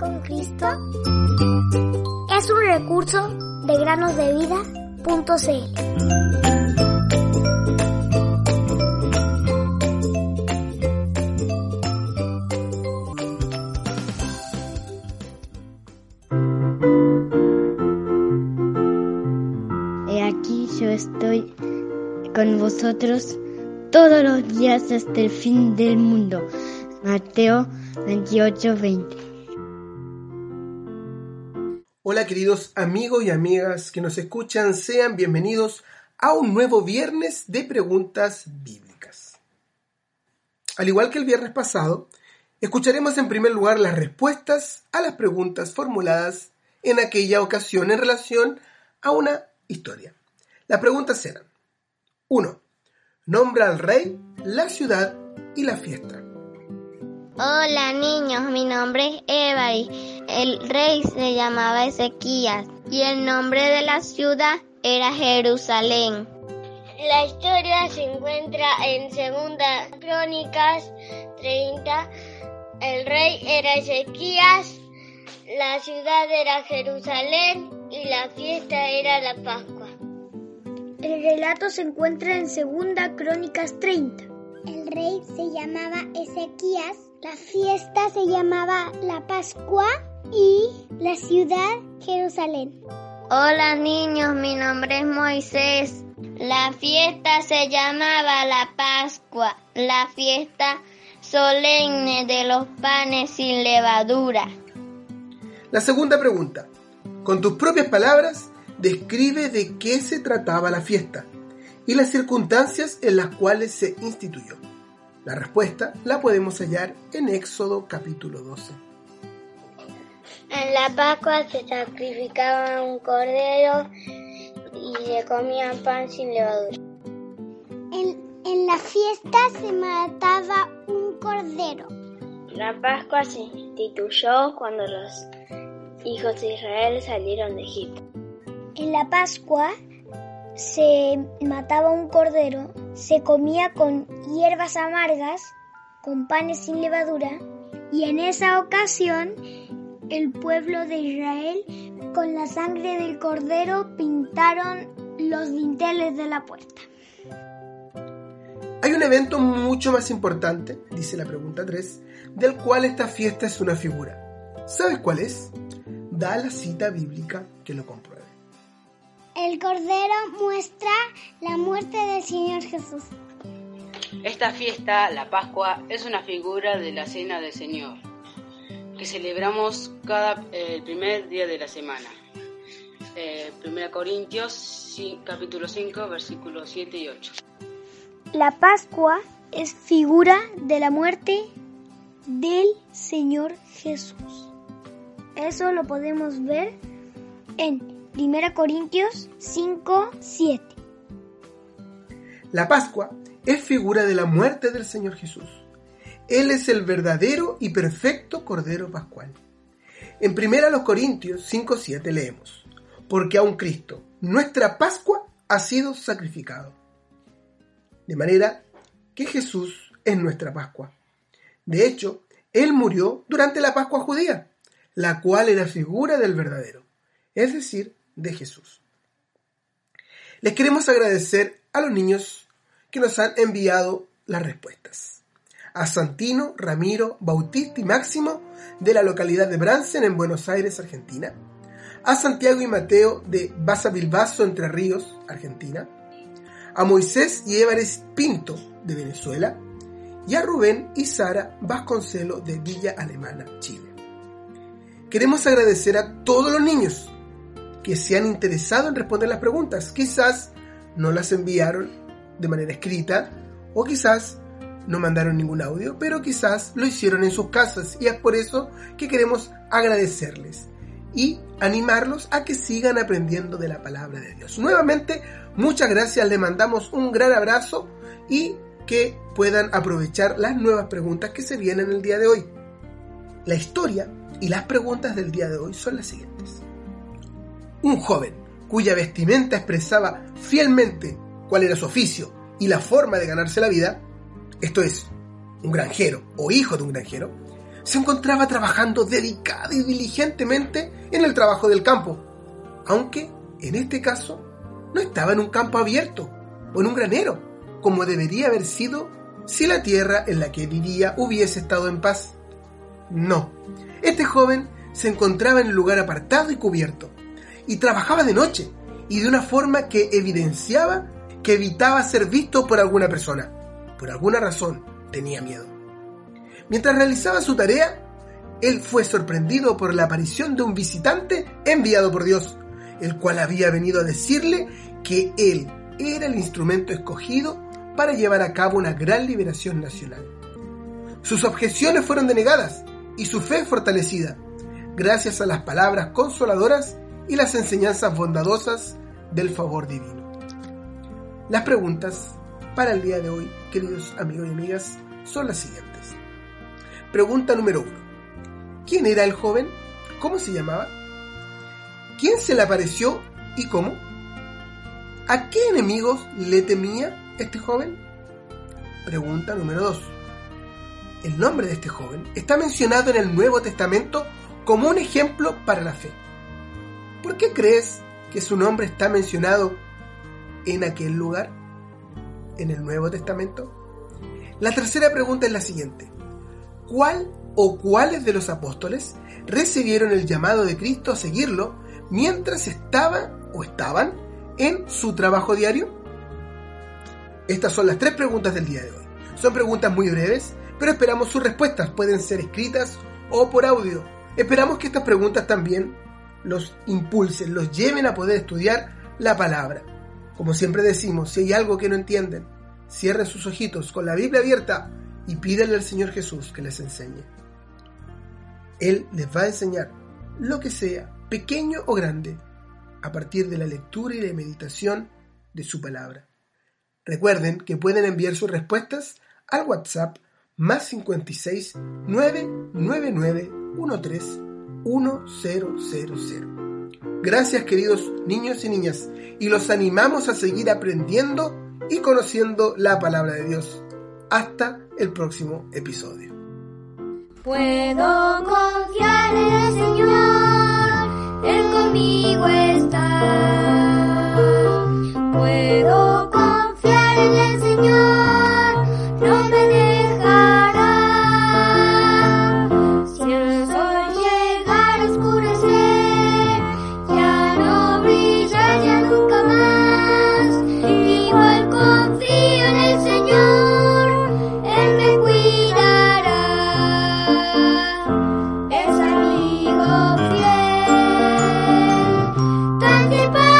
con Cristo es un recurso de granosdevida.cl. He aquí yo estoy con vosotros todos los días hasta el fin del mundo. Mateo 28, 20. Hola queridos amigos y amigas que nos escuchan, sean bienvenidos a un nuevo viernes de preguntas bíblicas. Al igual que el viernes pasado, escucharemos en primer lugar las respuestas a las preguntas formuladas en aquella ocasión en relación a una historia. Las preguntas eran 1. Nombra al rey, la ciudad y la fiesta. Hola niños, mi nombre es Evary. El rey se llamaba Ezequías y el nombre de la ciudad era Jerusalén. La historia se encuentra en Segunda Crónicas 30. El rey era Ezequías, la ciudad era Jerusalén y la fiesta era la Pascua. El relato se encuentra en Segunda Crónicas 30. El rey se llamaba Ezequías, la fiesta se llamaba la Pascua y la ciudad Jerusalén. Hola niños, mi nombre es Moisés. La fiesta se llamaba la Pascua, la fiesta solemne de los panes sin levadura. La segunda pregunta. Con tus propias palabras, describe de qué se trataba la fiesta y las circunstancias en las cuales se instituyó. La respuesta la podemos hallar en Éxodo capítulo 12. En la Pascua se sacrificaba un cordero y se comía pan sin levadura. En, en la fiesta se mataba un cordero. La Pascua se instituyó cuando los hijos de Israel salieron de Egipto. En la Pascua se mataba un cordero, se comía con hierbas amargas, con panes sin levadura, y en esa ocasión el pueblo de Israel Con la sangre del cordero pintaron los dinteles de la puerta. Hay un evento mucho más importante, dice la pregunta 3, del cual esta fiesta es una figura. ¿Sabes cuál es? Da la cita bíblica que lo compruebe. El cordero muestra la muerte del Señor Jesús. Esta fiesta, la Pascua, es una figura de la Cena del Señor, que celebramos cada eh, el primer día de la semana. Eh, 1 Corintios sí, capítulo 5, versículos 7 y 8. La Pascua es figura de la muerte del Señor Jesús. Eso lo podemos ver en 1 Corintios 5, 7. La Pascua es figura de la muerte del Señor Jesús. Él es el verdadero y perfecto Cordero Pascual. En 1 Corintios 5, 7 leemos, porque a un Cristo, nuestra Pascua, ha sido sacrificado. De manera que Jesús es nuestra Pascua. De hecho, Él murió durante la Pascua judía, la cual era figura del verdadero, es decir, de Jesús. Les queremos agradecer a los niños que nos han enviado las respuestas. A Santino, Ramiro, Bautista y Máximo de la localidad de Bransen en Buenos Aires, Argentina. A Santiago y Mateo de Baza Bilbaso, Entre Ríos, Argentina. A Moisés y Évares Pinto de Venezuela. Y a Rubén y Sara Vasconcelo de Villa Alemana, Chile. Queremos agradecer a todos los niños que se han interesado en responder las preguntas. Quizás no las enviaron de manera escrita o quizás no mandaron ningún audio, pero quizás lo hicieron en sus casas y es por eso que queremos agradecerles y animarlos a que sigan aprendiendo de la palabra de Dios. Nuevamente, muchas gracias, les mandamos un gran abrazo y que puedan aprovechar las nuevas preguntas que se vienen el día de hoy. La historia y las preguntas del día de hoy son las siguientes. Un joven cuya vestimenta expresaba fielmente cuál era su oficio y la forma de ganarse la vida, esto es, un granjero o hijo de un granjero, se encontraba trabajando dedicada y diligentemente en el trabajo del campo, aunque en este caso no estaba en un campo abierto o en un granero, como debería haber sido si la tierra en la que vivía hubiese estado en paz. No, este joven se encontraba en un lugar apartado y cubierto, y trabajaba de noche, y de una forma que evidenciaba que evitaba ser visto por alguna persona. Por alguna razón tenía miedo. Mientras realizaba su tarea, él fue sorprendido por la aparición de un visitante enviado por Dios, el cual había venido a decirle que él era el instrumento escogido para llevar a cabo una gran liberación nacional. Sus objeciones fueron denegadas y su fe fortalecida, gracias a las palabras consoladoras y las enseñanzas bondadosas del favor divino. Las preguntas para el día de hoy, queridos amigos y amigas, son las siguientes. Pregunta número uno. ¿Quién era el joven? ¿Cómo se llamaba? ¿Quién se le apareció y cómo? ¿A qué enemigos le temía este joven? Pregunta número 2. El nombre de este joven está mencionado en el Nuevo Testamento como un ejemplo para la fe. ¿Por qué crees que su nombre está mencionado en aquel lugar, en el Nuevo Testamento? La tercera pregunta es la siguiente. ¿Cuál o cuáles de los apóstoles recibieron el llamado de Cristo a seguirlo mientras estaba o estaban en su trabajo diario? Estas son las tres preguntas del día de hoy. Son preguntas muy breves, pero esperamos sus respuestas. Pueden ser escritas o por audio. Esperamos que estas preguntas también los impulsen, los lleven a poder estudiar la palabra. Como siempre decimos, si hay algo que no entienden, cierren sus ojitos con la Biblia abierta y pídanle al Señor Jesús que les enseñe. Él les va a enseñar lo que sea, pequeño o grande, a partir de la lectura y la meditación de su palabra. Recuerden que pueden enviar sus respuestas al WhatsApp más 56 999 13 1000. Gracias queridos niños y niñas y los animamos a seguir aprendiendo y conociendo la palabra de Dios. Hasta el próximo episodio. Puedo confiar en el Señor, Bye.